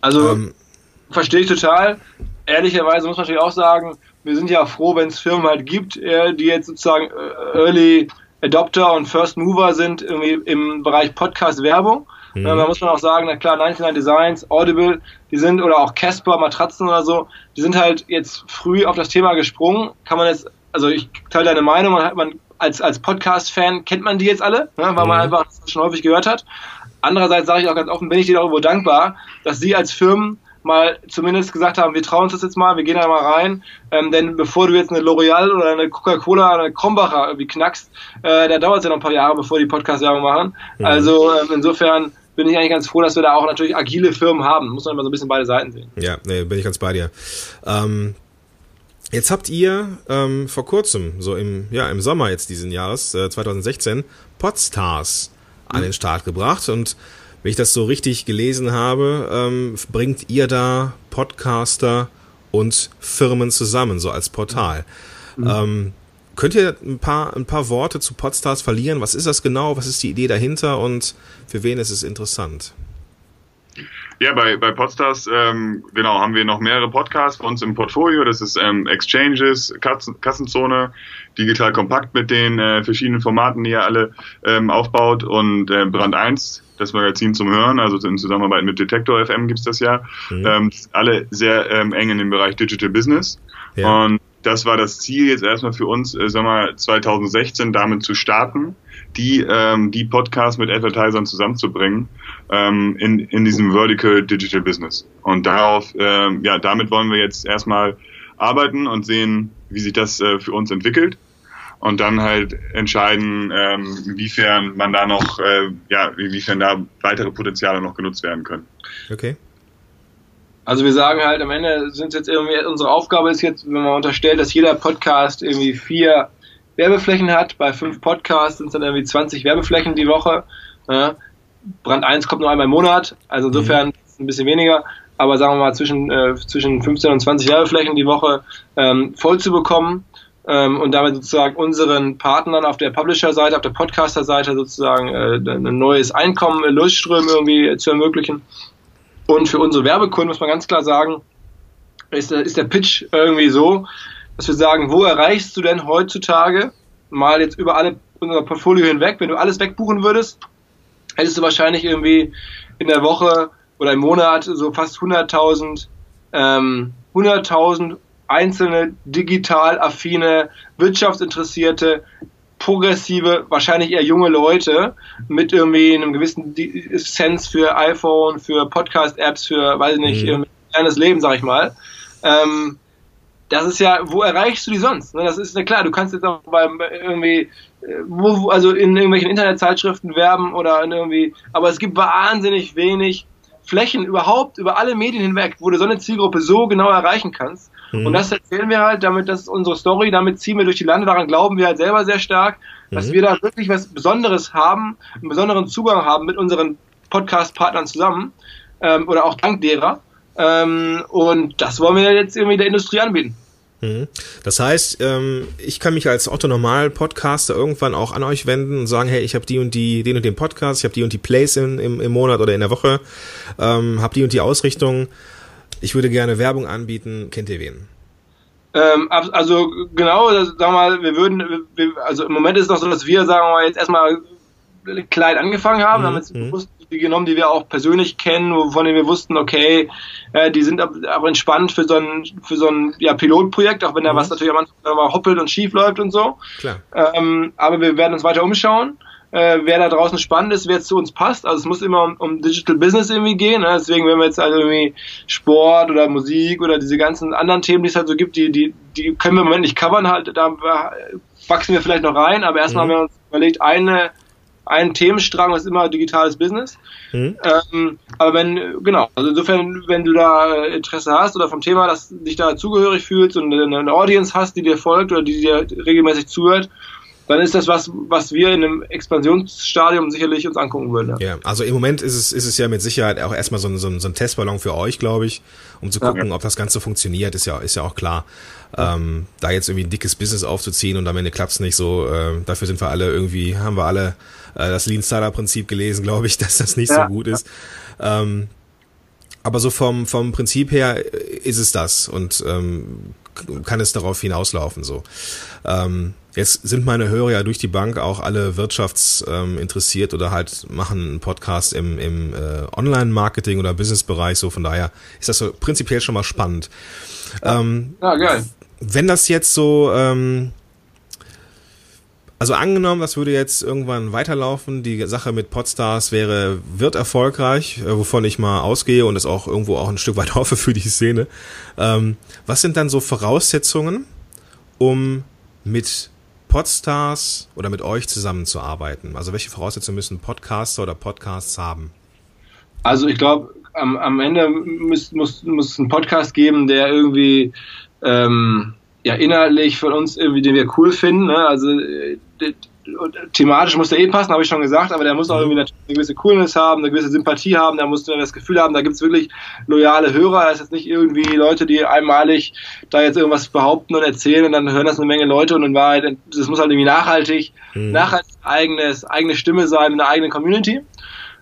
Also ähm, verstehe ich total. Ehrlicherweise muss man natürlich auch sagen, wir sind ja froh, wenn es Firmen halt gibt, äh, die jetzt sozusagen äh, Early Adopter und First Mover sind irgendwie im Bereich Podcast-Werbung. Mhm. Da muss man auch sagen, na klar, 99 Designs, Audible, die sind, oder auch Casper, Matratzen oder so, die sind halt jetzt früh auf das Thema gesprungen. Kann man jetzt, also ich teile deine Meinung, man hat man als, als Podcast-Fan kennt man die jetzt alle, ne, weil mhm. man einfach das schon häufig gehört hat. Andererseits sage ich auch ganz offen, bin ich dir darüber dankbar, dass sie als Firmen mal zumindest gesagt haben, wir trauen uns das jetzt mal, wir gehen da mal rein, ähm, denn bevor du jetzt eine L'Oreal oder eine Coca-Cola oder eine Krombacher irgendwie knackst, äh, da dauert es ja noch ein paar Jahre, bevor die Podcast-Werbung machen. Mhm. Also ähm, insofern bin ich eigentlich ganz froh, dass wir da auch natürlich agile Firmen haben. Muss man immer so ein bisschen beide Seiten sehen. Ja, nee, bin ich ganz bei dir. Ähm, jetzt habt ihr ähm, vor kurzem, so im, ja, im Sommer jetzt diesen Jahres, äh, 2016, Podstars mhm. an den Start gebracht und wenn ich das so richtig gelesen habe, ähm, bringt ihr da Podcaster und Firmen zusammen, so als Portal. Mhm. Ähm, Könnt ihr ein paar, ein paar Worte zu Podstars verlieren? Was ist das genau? Was ist die Idee dahinter und für wen ist es interessant? Ja, bei, bei Podstars, ähm, genau, haben wir noch mehrere Podcasts bei uns im Portfolio. Das ist ähm, Exchanges, Kassen, Kassenzone, digital kompakt mit den äh, verschiedenen Formaten, die ihr alle ähm, aufbaut und äh, Brand 1, das Magazin zum Hören, also in Zusammenarbeit mit Detektor FM gibt's das ja. Mhm. Ähm, alle sehr ähm, eng in dem Bereich Digital Business. Ja. Und das war das Ziel jetzt erstmal für uns, äh, sagen wir 2016 damit zu starten, die ähm, die Podcasts mit Advertisern zusammenzubringen ähm, in in diesem Vertical Digital Business. Und darauf, ähm, ja, damit wollen wir jetzt erstmal arbeiten und sehen, wie sich das äh, für uns entwickelt und dann halt entscheiden, ähm, inwiefern man da noch, äh, ja, inwiefern da weitere Potenziale noch genutzt werden können. Okay. Also wir sagen halt am Ende sind jetzt irgendwie unsere Aufgabe ist jetzt, wenn man unterstellt, dass jeder Podcast irgendwie vier Werbeflächen hat, bei fünf Podcasts sind es dann irgendwie 20 Werbeflächen die Woche. Ja. Brand 1 kommt nur einmal im Monat, also insofern mhm. ein bisschen weniger, aber sagen wir mal zwischen, äh, zwischen 15 und 20 Werbeflächen die Woche ähm, voll zu bekommen ähm, und damit sozusagen unseren Partnern auf der Publisher-Seite, auf der Podcaster-Seite sozusagen äh, ein neues Einkommen, Lustströme irgendwie zu ermöglichen. Und für unsere Werbekunden muss man ganz klar sagen, ist der, ist der Pitch irgendwie so, dass wir sagen, wo erreichst du denn heutzutage, mal jetzt über alle unser Portfolio hinweg, wenn du alles wegbuchen würdest, hättest du wahrscheinlich irgendwie in der Woche oder im Monat so fast 100.000 ähm, 100.000 einzelne digital affine, wirtschaftsinteressierte progressive, wahrscheinlich eher junge Leute mit irgendwie einem gewissen Sense für iPhone, für Podcast-Apps, für, weiß ich nicht, mhm. kleines Leben, sag ich mal. Ähm, das ist ja, wo erreichst du die sonst? Ne, das ist ja klar, du kannst jetzt auch beim irgendwie, äh, wo, also in irgendwelchen Internetzeitschriften werben oder in irgendwie, aber es gibt wahnsinnig wenig Flächen überhaupt über alle Medien hinweg, wo du so eine Zielgruppe so genau erreichen kannst. Mhm. Und das erzählen wir halt, damit, das ist unsere Story, damit ziehen wir durch die Lande, daran glauben wir halt selber sehr stark, dass mhm. wir da wirklich was Besonderes haben, einen besonderen Zugang haben mit unseren Podcast-Partnern zusammen ähm, oder auch dank derer. Ähm, und das wollen wir jetzt irgendwie der Industrie anbieten. Mhm. Das heißt, ähm, ich kann mich als Otto Normal Podcaster irgendwann auch an euch wenden und sagen, hey, ich habe die und die, den und den Podcast, ich habe die und die Plays in, im, im Monat oder in der Woche, ähm, habe die und die Ausrichtung. Ich würde gerne Werbung anbieten. Kennt ihr wen? Ähm, also genau, sagen wir mal, wir würden, wir, also im Moment ist es noch so, dass wir, sagen wir mal, jetzt erstmal klein angefangen haben, mhm. haben jetzt bewusst die genommen, die wir auch persönlich kennen, von denen wir wussten, okay, äh, die sind aber entspannt für so ein, für so ein ja, Pilotprojekt, auch wenn da mhm. was natürlich am Anfang mal hoppelt und schief läuft und so. Klar. Ähm, aber wir werden uns weiter umschauen. Äh, wer da draußen spannend ist, wer zu uns passt. Also es muss immer um, um Digital Business irgendwie gehen. Ne? Deswegen, wenn wir jetzt also irgendwie Sport oder Musik oder diese ganzen anderen Themen, die es halt so gibt, die, die, die können wir im Moment nicht covern, halt, da wachsen wir vielleicht noch rein, aber erstmal mhm. haben wir uns überlegt, eine ein Themenstrang ist immer digitales Business. Mhm. Ähm, aber wenn, genau, also insofern, wenn du da Interesse hast oder vom Thema, dass dich da zugehörig fühlst und eine Audience hast, die dir folgt oder die dir regelmäßig zuhört, dann ist das was, was wir in einem Expansionsstadium sicherlich uns angucken würden. Ja, also im Moment ist es, ist es ja mit Sicherheit auch erstmal so ein, so ein, so ein Testballon für euch, glaube ich, um zu gucken, ja. ob das Ganze funktioniert, ist ja, ist ja auch klar. Ähm, da jetzt irgendwie ein dickes Business aufzuziehen und am Ende klappt's nicht so, äh, dafür sind wir alle irgendwie, haben wir alle äh, das Lean Startup Prinzip gelesen, glaube ich, dass das nicht so gut ist. Ähm, aber so vom, vom Prinzip her ist es das und ähm, kann es darauf hinauslaufen so. Ähm, jetzt sind meine Hörer ja durch die Bank auch alle wirtschaftsinteressiert ähm, oder halt machen einen Podcast im, im äh, Online-Marketing oder Business-Bereich, so von daher ist das so prinzipiell schon mal spannend. Ähm, ja, geil. Wenn das jetzt so ähm, also angenommen, das würde jetzt irgendwann weiterlaufen, die Sache mit Podstars wäre, wird erfolgreich, äh, wovon ich mal ausgehe und es auch irgendwo auch ein Stück weit hoffe für die Szene. Ähm, was sind dann so Voraussetzungen, um mit Podstars oder mit euch zusammenzuarbeiten? Also welche Voraussetzungen müssen Podcaster oder Podcasts haben? Also ich glaube, am, am Ende muss, muss, muss es einen Podcast geben, der irgendwie ähm, ja inhaltlich von uns irgendwie, den wir cool finden. Ne? Also äh, thematisch muss der eh passen, habe ich schon gesagt, aber der muss auch mhm. irgendwie eine gewisse Coolness haben, eine gewisse Sympathie haben, da musst du das Gefühl haben, da gibt es wirklich loyale Hörer, das ist jetzt nicht irgendwie Leute, die einmalig da jetzt irgendwas behaupten und erzählen und dann hören das eine Menge Leute und in Wahrheit, das muss halt irgendwie nachhaltig, mhm. nachhaltig eigenes, eigene Stimme sein, eine eigene Community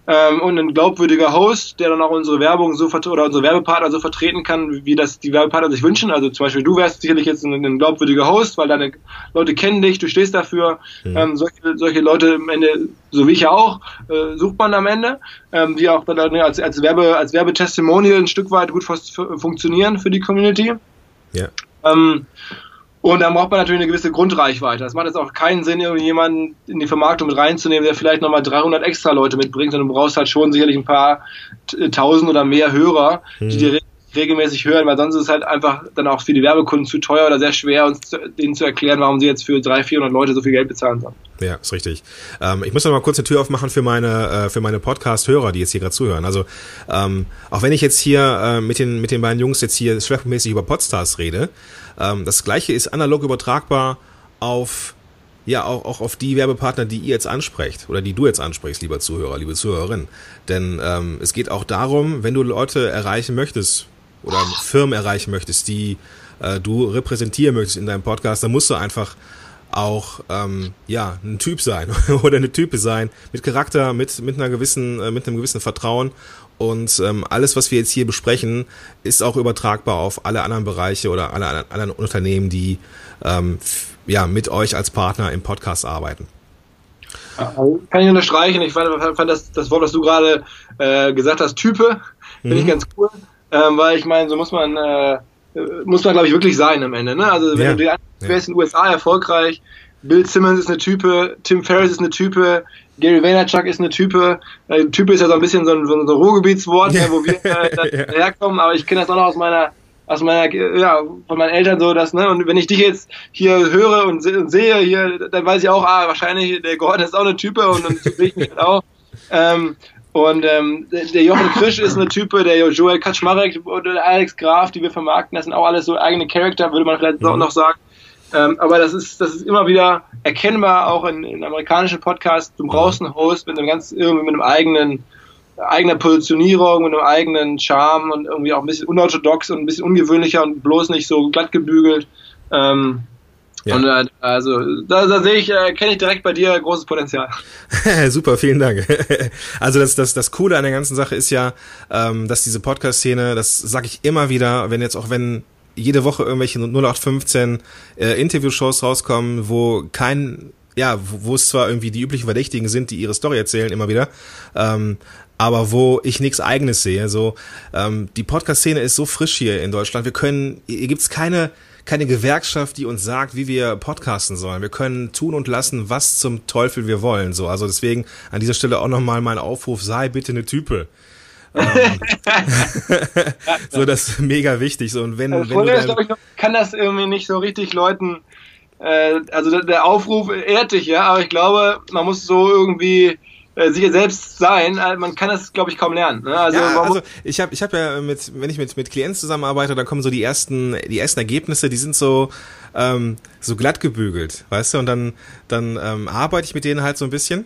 ähm, und ein glaubwürdiger Host, der dann auch unsere Werbung so oder unsere Werbepartner so vertreten kann, wie das die Werbepartner sich wünschen. Also zum Beispiel du wärst sicherlich jetzt ein, ein glaubwürdiger Host, weil deine Leute kennen dich, du stehst dafür. Mhm. Ähm, solche, solche Leute am Ende, so wie ich ja auch, äh, sucht man am Ende, ähm, die auch dann als, als Werbe als Werbetestimonial ein Stück weit gut funktionieren für die Community. Ja. Ähm, und dann braucht man natürlich eine gewisse Grundreichweite. Das macht jetzt auch keinen Sinn, irgendjemanden in die Vermarktung mit reinzunehmen, der vielleicht nochmal 300 extra Leute mitbringt, sondern du brauchst halt schon sicherlich ein paar tausend oder mehr Hörer, hm. die dir regelmäßig hören, weil sonst ist es halt einfach dann auch für die Werbekunden zu teuer oder sehr schwer, uns zu, denen zu erklären, warum sie jetzt für 300, 400 Leute so viel Geld bezahlen sollen. Ja, ist richtig. Ähm, ich muss noch mal kurz eine Tür aufmachen für meine äh, für meine Podcast-Hörer, die jetzt hier gerade zuhören. Also ähm, auch wenn ich jetzt hier äh, mit den mit den beiden Jungs jetzt hier schwerpunktmäßig über Podstars rede, ähm, das gleiche ist analog übertragbar auf ja auch, auch auf die Werbepartner, die ihr jetzt ansprecht oder die du jetzt ansprichst, lieber Zuhörer, liebe Zuhörerin. Denn ähm, es geht auch darum, wenn du Leute erreichen möchtest oder Firmen erreichen möchtest, die äh, du repräsentieren möchtest in deinem Podcast, dann musst du einfach auch ähm, ja ein Typ sein oder eine Type sein mit Charakter, mit mit einer gewissen äh, mit einem gewissen Vertrauen und ähm, alles, was wir jetzt hier besprechen, ist auch übertragbar auf alle anderen Bereiche oder alle anderen Unternehmen, die ähm, ja mit euch als Partner im Podcast arbeiten. Kann ich unterstreichen. Ich fand, fand das, das Wort, was du gerade äh, gesagt hast, Type, finde mhm. ich ganz cool, ähm, weil ich meine, so muss man äh, muss man glaube ich wirklich sein am Ende. Ne? Also wenn ja. du dir wer ist in den USA erfolgreich, Bill Simmons ist eine Type, Tim Ferriss ist eine Type, Gary Vaynerchuk ist eine Type. Äh, Type ist ja so ein bisschen so ein, so ein Ruhrgebietswort, ja. wo wir äh, herkommen, aber ich kenne das auch noch aus meiner aus meiner, ja, von meinen Eltern so, dass, ne, und wenn ich dich jetzt hier höre und, und sehe hier, dann weiß ich auch, ah, wahrscheinlich, der Gordon ist auch eine Type und dann sehe ich mich halt auch. Ähm, und ähm, der Jochen Krisch ist eine Type, der Joel Kaczmarek und der Alex Graf, die wir vermarkten, das sind auch alles so eigene Charakter, würde man vielleicht mhm. noch sagen. Ähm, aber das ist, das ist immer wieder erkennbar, auch in, in amerikanischen Podcasts. Du brauchst einen Host mit einem ganz, irgendwie mit einem eigenen, eigener Positionierung, mit einem eigenen Charme und irgendwie auch ein bisschen unorthodox und ein bisschen ungewöhnlicher und bloß nicht so glatt gebügelt. Ähm, ja. Und äh, also da, da sehe ich, äh, kenne ich direkt bei dir großes Potenzial. Super, vielen Dank. also das, das, das Coole an der ganzen Sache ist ja, ähm, dass diese Podcast-Szene, das sage ich immer wieder, wenn jetzt auch wenn jede Woche irgendwelche 0815 äh, Interviewshows rauskommen, wo kein, ja, wo, wo es zwar irgendwie die üblichen Verdächtigen sind, die ihre Story erzählen immer wieder, ähm, aber wo ich nichts eigenes sehe. So, ähm, die Podcast-Szene ist so frisch hier in Deutschland. Wir können, hier gibt's keine, keine Gewerkschaft, die uns sagt, wie wir podcasten sollen. Wir können tun und lassen, was zum Teufel wir wollen. So, also deswegen an dieser Stelle auch nochmal mein Aufruf, sei bitte eine Type. Ähm, so, das ist mega wichtig. So, und wenn, Also wenn vorher, du glaube ich, kann das irgendwie nicht so richtig Leuten. Äh, also der, der Aufruf ehrt dich, ja, aber ich glaube, man muss so irgendwie äh, sich selbst sein. Äh, man kann das, glaube ich, kaum lernen. Ne? Also, ja, also ich habe ich hab ja mit, wenn ich mit, mit Klienten zusammenarbeite, dann kommen so die ersten, die ersten Ergebnisse, die sind so, ähm, so glatt gebügelt, weißt du, und dann, dann ähm, arbeite ich mit denen halt so ein bisschen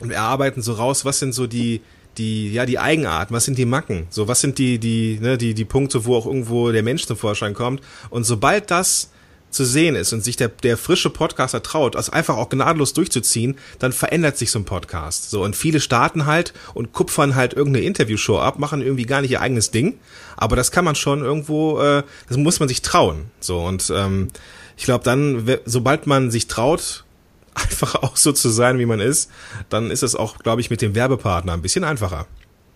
und wir arbeiten so raus, was sind so die, die, ja, die Eigenarten, was sind die Macken, so, was sind die, die, ne, die, die Punkte, wo auch irgendwo der Mensch zum Vorschein kommt. Und sobald das zu sehen ist und sich der, der frische Podcaster traut, das einfach auch gnadenlos durchzuziehen, dann verändert sich so ein Podcast. So, und viele starten halt und kupfern halt irgendeine Interviewshow ab, machen irgendwie gar nicht ihr eigenes Ding. Aber das kann man schon irgendwo, äh, das muss man sich trauen. So, und ähm, ich glaube dann, sobald man sich traut, einfach auch so zu sein, wie man ist, dann ist es auch, glaube ich, mit dem Werbepartner ein bisschen einfacher.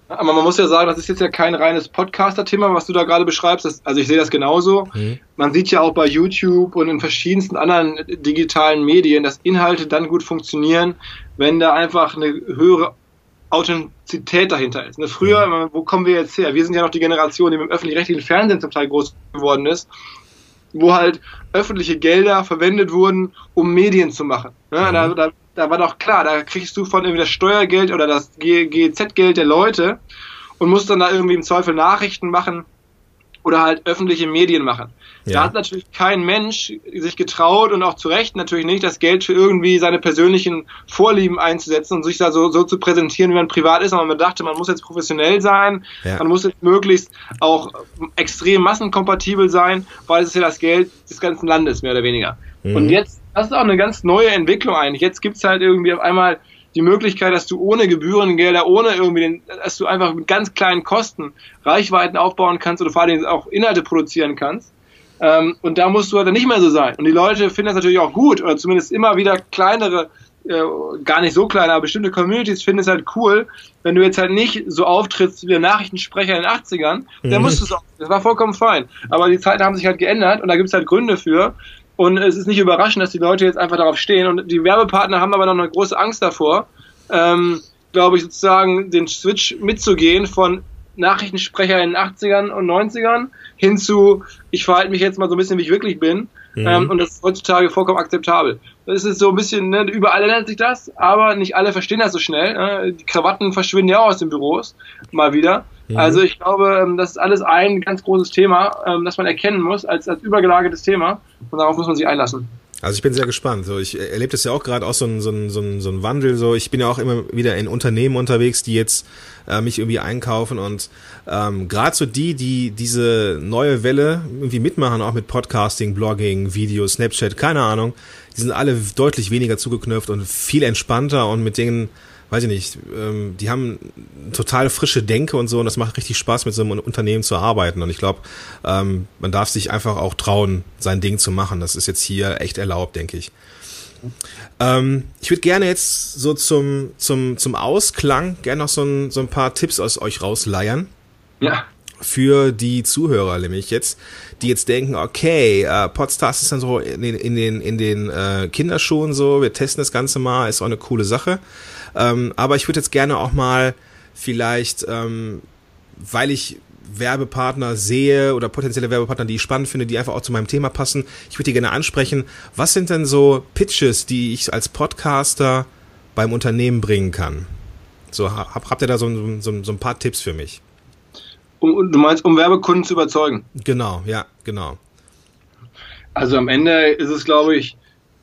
aber man muss ja sagen, das ist jetzt ja kein reines Podcaster-Thema, was du da gerade beschreibst. Das, also ich sehe das genauso. Mhm. Man sieht ja auch bei YouTube und in verschiedensten anderen digitalen Medien, dass Inhalte dann gut funktionieren, wenn da einfach eine höhere Authentizität dahinter ist. Ne, früher, wo kommen wir jetzt her? Wir sind ja noch die Generation, die mit dem öffentlich-rechtlichen Fernsehen zum Teil groß geworden ist, wo halt öffentliche Gelder verwendet wurden, um Medien zu machen. Ne, da, da, da war doch klar, da kriegst du von irgendwie das Steuergeld oder das GZ-Geld der Leute und musst dann da irgendwie im Zweifel Nachrichten machen oder halt öffentliche Medien machen. Ja. Da hat natürlich kein Mensch sich getraut und auch zu Recht natürlich nicht, das Geld für irgendwie seine persönlichen Vorlieben einzusetzen und sich da so, so zu präsentieren, wie man privat ist. Aber man dachte, man muss jetzt professionell sein, Ja. man muss jetzt möglichst auch extrem massenkompatibel sein, weil es ist ja das Geld des ganzen Landes, mehr oder weniger. Mhm. Und jetzt, das ist auch eine ganz neue Entwicklung eigentlich. Jetzt gibt's halt irgendwie auf einmal die Möglichkeit, dass du ohne Gebührengelder, ohne irgendwie den, dass du einfach mit ganz kleinen Kosten Reichweiten aufbauen kannst oder vor allem auch Inhalte produzieren kannst. Ähm, und da musst du halt dann nicht mehr so sein. Und die Leute finden das natürlich auch gut, oder zumindest immer wieder kleinere, äh, gar nicht so kleine, aber bestimmte Communities finden es halt cool, wenn du jetzt halt nicht so auftrittst wie der Nachrichtensprecher in den 80ern, dann Mhm. musst du es auch. Das war vollkommen fein. Aber die Zeiten haben sich halt geändert und da gibt es halt Gründe für. Und es ist nicht überraschend, dass die Leute jetzt einfach darauf stehen. Und die Werbepartner haben aber noch eine große Angst davor, ähm, glaube ich, sozusagen den Switch mitzugehen von Nachrichtensprecher in den 80ern und 90ern hin zu, ich verhalte mich jetzt mal so ein bisschen, wie ich wirklich bin. Mhm. Ähm, und das ist heutzutage vollkommen akzeptabel. Das ist so ein bisschen, ne, überall ändert sich das, aber nicht alle verstehen das so schnell. Ne? Die Krawatten verschwinden ja auch aus den Büros, mal wieder. Mhm. Also ich glaube, ähm, das ist alles ein ganz großes Thema, ähm, das man erkennen muss als, als übergelagertes Thema. Und darauf muss man sich einlassen. Also ich bin sehr gespannt. So, ich erlebe das ja auch gerade auch so ein, so, ein, so, ein, so ein Wandel. So, ich bin ja auch immer wieder in Unternehmen unterwegs, die jetzt äh, mich irgendwie einkaufen und ähm, gerade so die, die diese neue Welle irgendwie mitmachen, auch mit Podcasting, Blogging, Videos, Snapchat, keine Ahnung, die sind alle deutlich weniger zugeknöpft und viel entspannter und mit denen, weiß ich nicht, ähm, die haben total frische Denke und so und das macht richtig Spaß, mit so einem Unternehmen zu arbeiten. Und ich glaube, ähm, man darf sich einfach auch trauen, sein Ding zu machen. Das ist jetzt hier echt erlaubt, denke ich. Ähm, ich würde gerne jetzt so zum, zum, zum Ausklang gerne noch so ein, so ein paar Tipps aus euch rausleiern Ja. für die Zuhörer, nämlich jetzt, die jetzt denken, okay, äh, Podstars ist dann so in den, in den, in den äh, Kinderschuhen so, wir testen das Ganze mal, ist auch eine coole Sache. Ähm, aber ich würde jetzt gerne auch mal vielleicht, ähm, weil ich Werbepartner sehe oder potenzielle Werbepartner, die ich spannend finde, die einfach auch zu meinem Thema passen. Ich würde die gerne ansprechen. Was sind denn so Pitches, die ich als Podcaster beim Unternehmen bringen kann? So, hab, habt ihr da so, ein- so, so ein paar Tipps für mich? Um- du meinst, um Werbekunden zu überzeugen? Genau, ja, genau. Also am Ende ist es, glaube ich,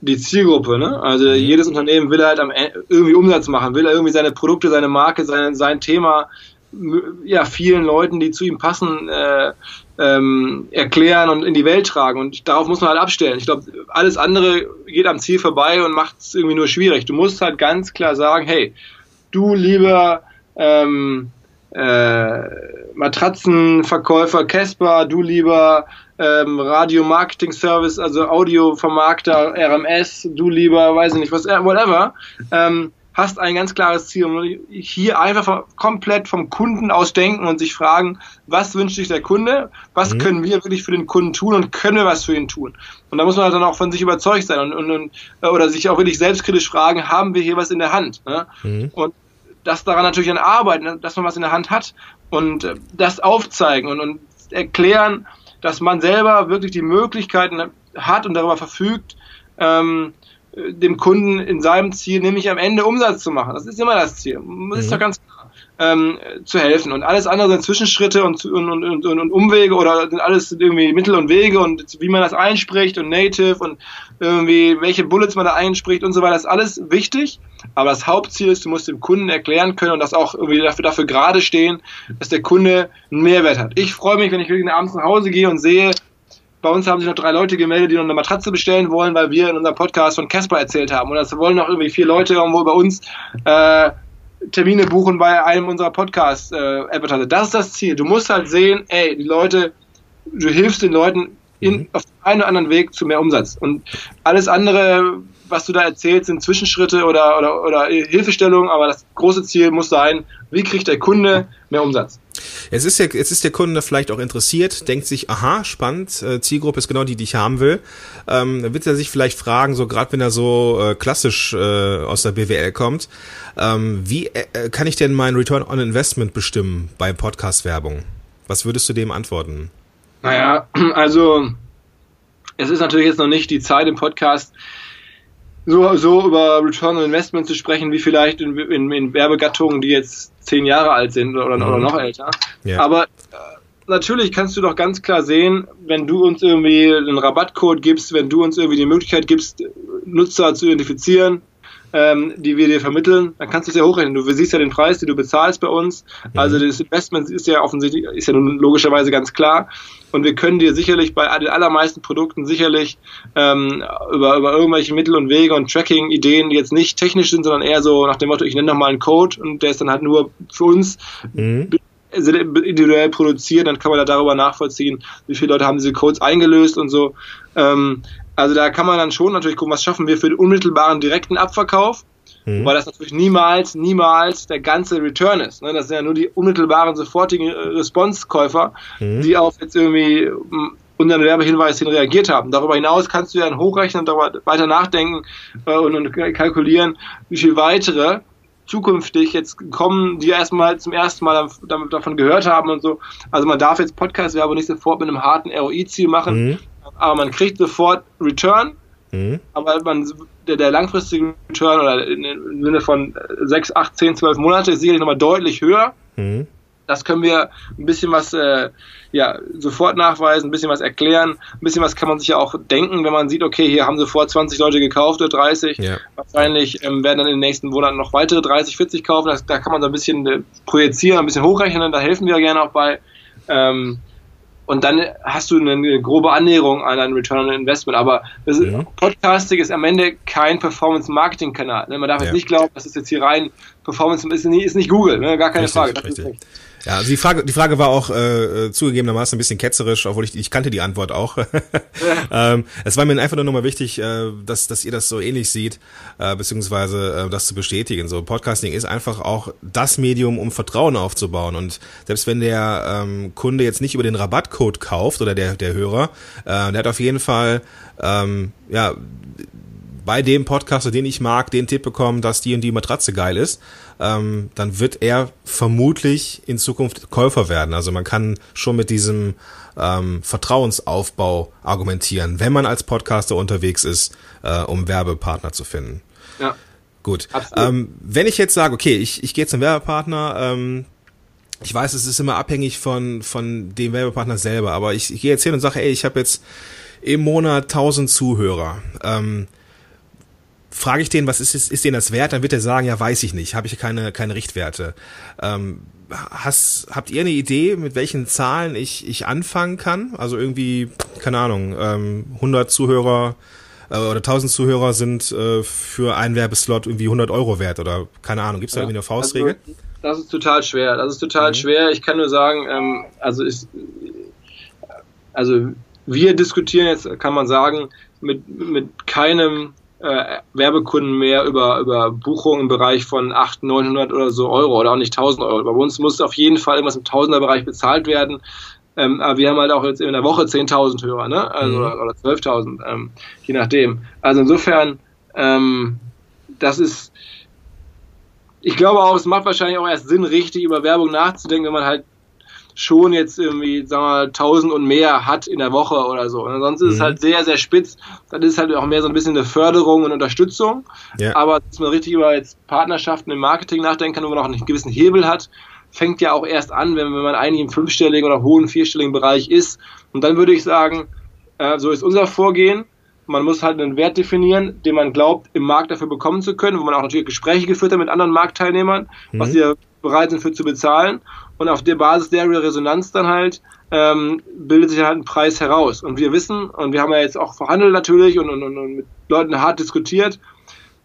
die Zielgruppe. Ne? Also jedes Unternehmen will halt am Ende irgendwie Umsatz machen, will irgendwie seine Produkte, seine Marke, sein, sein Thema ja, vielen Leuten, die zu ihm passen, äh, ähm, erklären und in die Welt tragen. Und darauf muss man halt abstellen. Ich glaube, alles andere geht am Ziel vorbei und macht es irgendwie nur schwierig. Du musst halt ganz klar sagen, hey, du lieber ähm, äh, Matratzenverkäufer Casper, du lieber ähm, Radio Marketing Service, also Audiovermarkter RMS, du lieber, weiß ich nicht was, äh, whatever. Ähm, hast ein ganz klares Ziel und hier einfach komplett vom Kunden aus denken und sich fragen, was wünscht sich der Kunde, was mhm. können wir wirklich für den Kunden tun und können wir was für ihn tun. Und da muss man halt dann auch von sich überzeugt sein und, und, und oder sich auch wirklich selbstkritisch fragen, haben wir hier was in der Hand? Ne? Mhm. Und das daran natürlich an arbeiten, dass man was in der Hand hat und äh, das aufzeigen und, und erklären, dass man selber wirklich die Möglichkeiten hat und darüber verfügt, ähm, dem Kunden in seinem Ziel, nämlich am Ende Umsatz zu machen. Das ist immer das Ziel. Das ist mhm. doch ganz klar. Ähm, zu helfen. Und alles andere sind Zwischenschritte und, und, und, und, Umwege oder sind alles irgendwie Mittel und Wege und wie man das einspricht und Native und irgendwie welche Bullets man da einspricht und so weiter. Das ist alles wichtig. Aber das Hauptziel ist, du musst dem Kunden erklären können und das auch irgendwie dafür, dafür gerade stehen, dass der Kunde einen Mehrwert hat. Ich freue mich, wenn ich wirklich abends nach Hause gehe und sehe, bei uns haben sich noch drei Leute gemeldet, die noch eine Matratze bestellen wollen, weil wir in unserem Podcast von Casper erzählt haben. Und das wollen noch irgendwie vier Leute irgendwo bei uns äh, Termine buchen bei einem unserer Podcast äh. Das ist das Ziel. Du musst halt sehen, ey, die Leute, du hilfst den Leuten in, mhm. auf einen oder anderen Weg zu mehr Umsatz. Und alles andere, was du da erzählst, sind Zwischenschritte oder, oder, oder Hilfestellungen, aber das große Ziel muss sein, wie kriegt der Kunde mehr Umsatz? Jetzt ist, der, jetzt ist der Kunde vielleicht auch interessiert, denkt sich, aha, spannend, äh, Zielgruppe ist genau die, die ich haben will. Ähm, dann wird er sich vielleicht fragen, so gerade wenn er so äh, klassisch äh, aus der BWL kommt, ähm, wie äh, kann ich denn mein Return on Investment bestimmen bei Podcast-Werbung? Was würdest du dem antworten? Naja, also es ist natürlich jetzt noch nicht die Zeit im Podcast, so, so über Return on Investment zu sprechen, wie vielleicht in, in, in Werbegattungen, die jetzt zehn Jahre alt sind oder, mhm. oder noch älter. Ja. Aber äh, natürlich kannst du doch ganz klar sehen, wenn du uns irgendwie einen Rabattcode gibst, wenn du uns irgendwie die Möglichkeit gibst, Nutzer zu identifizieren, ähm, die wir dir vermitteln, dann kannst du es ja hochrechnen. Du siehst ja den Preis, den du bezahlst bei uns. Mhm. Also das Investment ist ja offensichtlich, ist ja nun logischerweise ganz klar. Und wir können dir sicherlich bei den allermeisten Produkten sicherlich ähm, über, über irgendwelche Mittel und Wege und Tracking-Ideen, die jetzt nicht technisch sind, sondern eher so nach dem Motto, ich nenne noch mal einen Code und der ist dann halt nur für uns mhm individuell produziert, dann kann man da darüber nachvollziehen, wie viele Leute haben diese Codes eingelöst und so. Ähm, also da kann man dann schon natürlich gucken, was schaffen wir für den unmittelbaren direkten Abverkauf, mhm. weil das natürlich niemals, niemals der ganze Return ist. Ne? Das sind ja nur die unmittelbaren, sofortigen äh, Response-Käufer, mhm. die auf jetzt irgendwie mm, unseren Werbehinweis hin reagiert haben. Darüber hinaus kannst du dann hochrechnen und darüber weiter nachdenken äh, und, und kalkulieren, wie viel weitere zukünftig jetzt kommen, die erstmal zum ersten Mal davon gehört haben und so. Also man darf jetzt Podcast-Werbung nicht sofort mit einem harten ROI-Ziel machen, mhm aber man kriegt sofort Return, mhm. aber man, der, der langfristige Return oder im Sinne von 6, 8, 10, 12 Monate ist sicherlich nochmal deutlich höher. Mhm. Das können wir ein bisschen was äh, ja, sofort nachweisen, ein bisschen was erklären, ein bisschen was kann man sich ja auch denken, wenn man sieht, okay, hier haben sofort 20 Leute gekauft oder 30. Ja. Wahrscheinlich ähm, werden dann in den nächsten Monaten noch weitere 30, 40 kaufen. Das, da kann man so ein bisschen äh, projizieren, ein bisschen hochrechnen, da helfen wir gerne auch bei. Ähm, und dann hast du eine grobe Annäherung an einen Return on Investment. Aber ja. Podcasting ist am Ende kein Performance-Marketing-Kanal. Ne? Man darf ja. jetzt nicht glauben, das ist jetzt hier rein Performance, ist nicht, ist nicht Google, ne? gar keine richtig, Frage. Richtig. Ja, also die Frage, die Frage war auch äh, zugegebenermaßen ein bisschen ketzerisch, obwohl ich, ich kannte die Antwort auch. ähm, es war mir einfach nur nochmal wichtig, äh, dass, dass ihr das so ähnlich seht, äh, beziehungsweise äh, das zu bestätigen. So Podcasting ist einfach auch das Medium, um Vertrauen aufzubauen. Und selbst wenn der ähm, Kunde jetzt nicht über den Rabattcode kauft oder der, der Hörer, äh, der hat auf jeden Fall ähm, ja bei dem Podcaster, den ich mag, den Tipp bekommen, dass die und die Matratze geil ist, ähm, dann wird er vermutlich in Zukunft Käufer werden. Also man kann schon mit diesem ähm, Vertrauensaufbau argumentieren, wenn man als Podcaster unterwegs ist, äh, um Werbepartner zu finden. Ja. Gut. Ähm, wenn ich jetzt sage, okay, ich, ich gehe zum Werbepartner, ähm, ich weiß, es ist immer abhängig von, von dem Werbepartner selber, aber ich, ich gehe jetzt hin und sage, ey, ich habe jetzt im Monat 1000 Zuhörer. Ähm, frage ich den, was ist, ist, ist denen das wert, dann wird er sagen, ja, weiß ich nicht, habe ich keine, keine Richtwerte. Ähm, hast, habt ihr eine Idee, mit welchen Zahlen ich, ich anfangen kann? Also irgendwie, keine Ahnung, ähm, 100 Zuhörer äh, oder 1000 Zuhörer sind äh, für einen Werbeslot irgendwie 100 Euro wert oder keine Ahnung, gibt es da ja, irgendwie eine Faustregel? Also, Das ist total schwer. Das ist total mhm. schwer. Ich kann nur sagen, ähm, also ist, also wir diskutieren jetzt, kann man sagen, mit, mit keinem äh, Werbekunden mehr über, über Buchungen im Bereich von 800, 900 oder so Euro oder auch nicht 1000 Euro. Bei uns muss auf jeden Fall irgendwas im Tausender-Bereich bezahlt werden. Ähm, aber wir haben halt auch jetzt in der Woche 10.000 Hörer, ne? Also, mhm. oder 12.000, ähm, je nachdem. Also insofern, ähm, das ist, ich glaube auch, es macht wahrscheinlich auch erst Sinn, richtig über Werbung nachzudenken, wenn man halt schon jetzt irgendwie, sagen wir mal, 1000 und mehr hat in der Woche oder so. Und sonst ist mhm. es halt sehr, sehr spitz. Dann ist es halt auch mehr so ein bisschen eine Förderung und Unterstützung. Ja. Aber dass man richtig über jetzt Partnerschaften im Marketing nachdenken kann, wo man auch einen gewissen Hebel hat, fängt ja auch erst an, wenn, wenn man eigentlich im fünfstelligen oder hohen vierstelligen Bereich ist. Und dann würde ich sagen, äh, so ist unser Vorgehen. Man muss halt einen Wert definieren, den man glaubt, im Markt dafür bekommen zu können, wo man auch natürlich Gespräche geführt hat mit anderen Marktteilnehmern, mhm. was sie bereit sind für zu bezahlen. Und auf der Basis der Resonanz dann halt ähm, bildet sich halt ein Preis heraus. Und wir wissen, und wir haben ja jetzt auch verhandelt natürlich und, und, und mit Leuten hart diskutiert,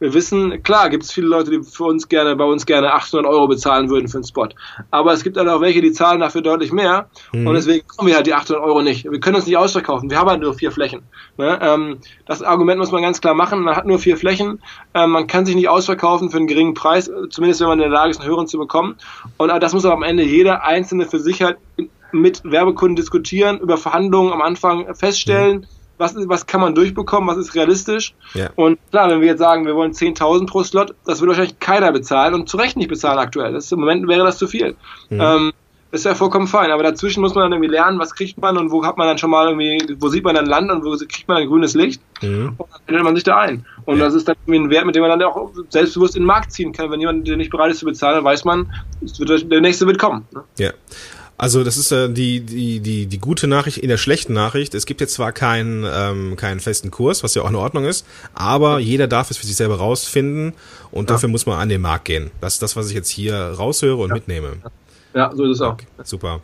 wir wissen, klar, gibt es viele Leute, die für uns gerne, bei uns gerne 800 Euro bezahlen würden für einen Spot. Aber es gibt halt auch welche, die zahlen dafür deutlich mehr. Mhm. Und deswegen kommen wir halt die 800 Euro nicht. Wir können uns nicht ausverkaufen. Wir haben halt nur vier Flächen. Ne? Ähm, das Argument muss man ganz klar machen. Man hat nur vier Flächen. Ähm, man kann sich nicht ausverkaufen für einen geringen Preis, zumindest wenn man in der Lage ist, einen höheren zu bekommen. Und das muss aber am Ende jeder Einzelne für sich halt mit Werbekunden diskutieren, über Verhandlungen am Anfang feststellen. Mhm was, was kann man durchbekommen, was ist realistisch. Ja. Und klar, wenn wir jetzt sagen, wir wollen 10.000 pro Slot, das würde wahrscheinlich keiner bezahlen und zu Recht nicht bezahlen aktuell. Das, Im Moment wäre das zu viel. Mhm. Ähm, ist ja vollkommen fein, aber dazwischen muss man dann irgendwie lernen, was kriegt man und wo hat man dann schon mal irgendwie, wo sieht man dann Land und wo kriegt man dann grünes Licht mhm. und dann findet man sich da ein. Und ja. das ist dann irgendwie ein Wert, mit dem man dann auch selbstbewusst in den Markt ziehen kann. Wenn jemand der nicht bereit ist zu bezahlen, dann weiß man, wird, der nächste wird kommen. Ne? Ja. Also das ist äh, die, die, die, die gute Nachricht in der schlechten Nachricht. Es gibt jetzt zwar keinen, ähm, keinen festen Kurs, was ja auch in Ordnung ist, aber jeder darf es für sich selber rausfinden und ja. dafür muss man an den Markt gehen. Das ist das, was ich jetzt hier raushöre und ja. mitnehme. Ja, so ist es auch. Okay, super.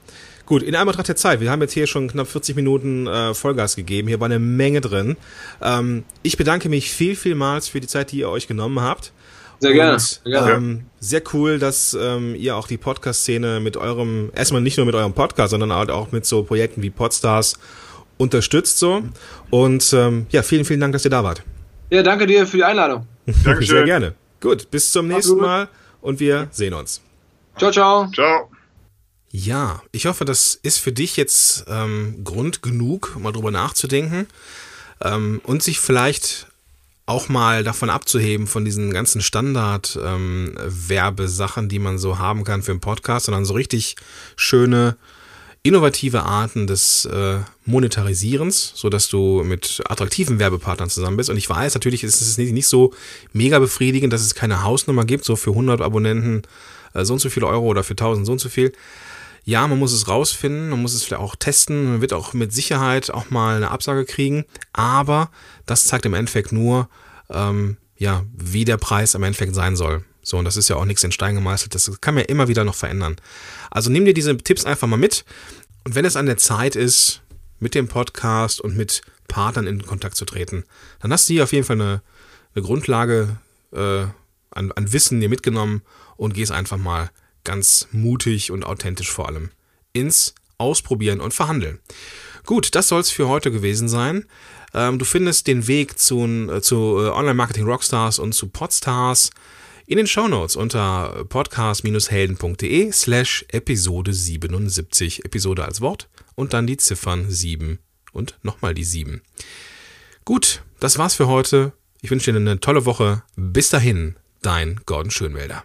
Gut, in Anbetracht der Zeit, wir haben jetzt hier schon knapp 40 Minuten äh, Vollgas gegeben, hier war eine Menge drin. Ähm, ich bedanke mich viel, vielmals für die Zeit, die ihr euch genommen habt. Sehr gerne. Und, sehr, gerne. Ähm, sehr cool, dass ähm, ihr auch die Podcast-Szene mit eurem, erstmal nicht nur mit eurem Podcast, sondern halt auch mit so Projekten wie Podstars unterstützt so. Und ähm, ja, vielen, vielen Dank, dass ihr da wart. Ja, danke dir für die Einladung. Dankeschön. Sehr gerne. Gut, bis zum nächsten Mal und wir sehen uns. Ciao, ciao. Ciao. Ja, ich hoffe, das ist für dich jetzt ähm, Grund genug, mal drüber nachzudenken ähm, und sich vielleicht auch mal davon abzuheben, von diesen ganzen Standard-Werbesachen, ähm, die man so haben kann für einen Podcast, sondern so richtig schöne, innovative Arten des äh, Monetarisierens, so dass du mit attraktiven Werbepartnern zusammen bist. Und ich weiß, natürlich ist es nicht, nicht so mega befriedigend, dass es keine Hausnummer gibt, so für 100 Abonnenten äh, so und so viele Euro oder für 1000 so und so viel. Ja, man muss es rausfinden, man muss es vielleicht auch testen, man wird auch mit Sicherheit auch mal eine Absage kriegen, aber das zeigt im Endeffekt nur, ähm, ja, wie der Preis im Endeffekt sein soll. So, und das ist ja auch nichts in Stein gemeißelt, das kann man ja immer wieder noch verändern. Also nimm dir diese Tipps einfach mal mit und wenn es an der Zeit ist, mit dem Podcast und mit Partnern in Kontakt zu treten, dann hast du hier auf jeden Fall eine, eine Grundlage äh, an, an Wissen dir mitgenommen und gehst einfach mal ganz mutig und authentisch vor allem ins Ausprobieren und Verhandeln. Gut, das soll es für heute gewesen sein. Ähm, du findest den Weg zu, äh, zu äh, Online-Marketing Rockstars und zu Podstars in den Shownotes unter podcast-helden.de slash Episode 77. Episode als Wort und dann die Ziffern 7 und nochmal die 7. Gut, das war's für heute. Ich wünsche dir eine tolle Woche. Bis dahin, dein Gordon Schönwälder.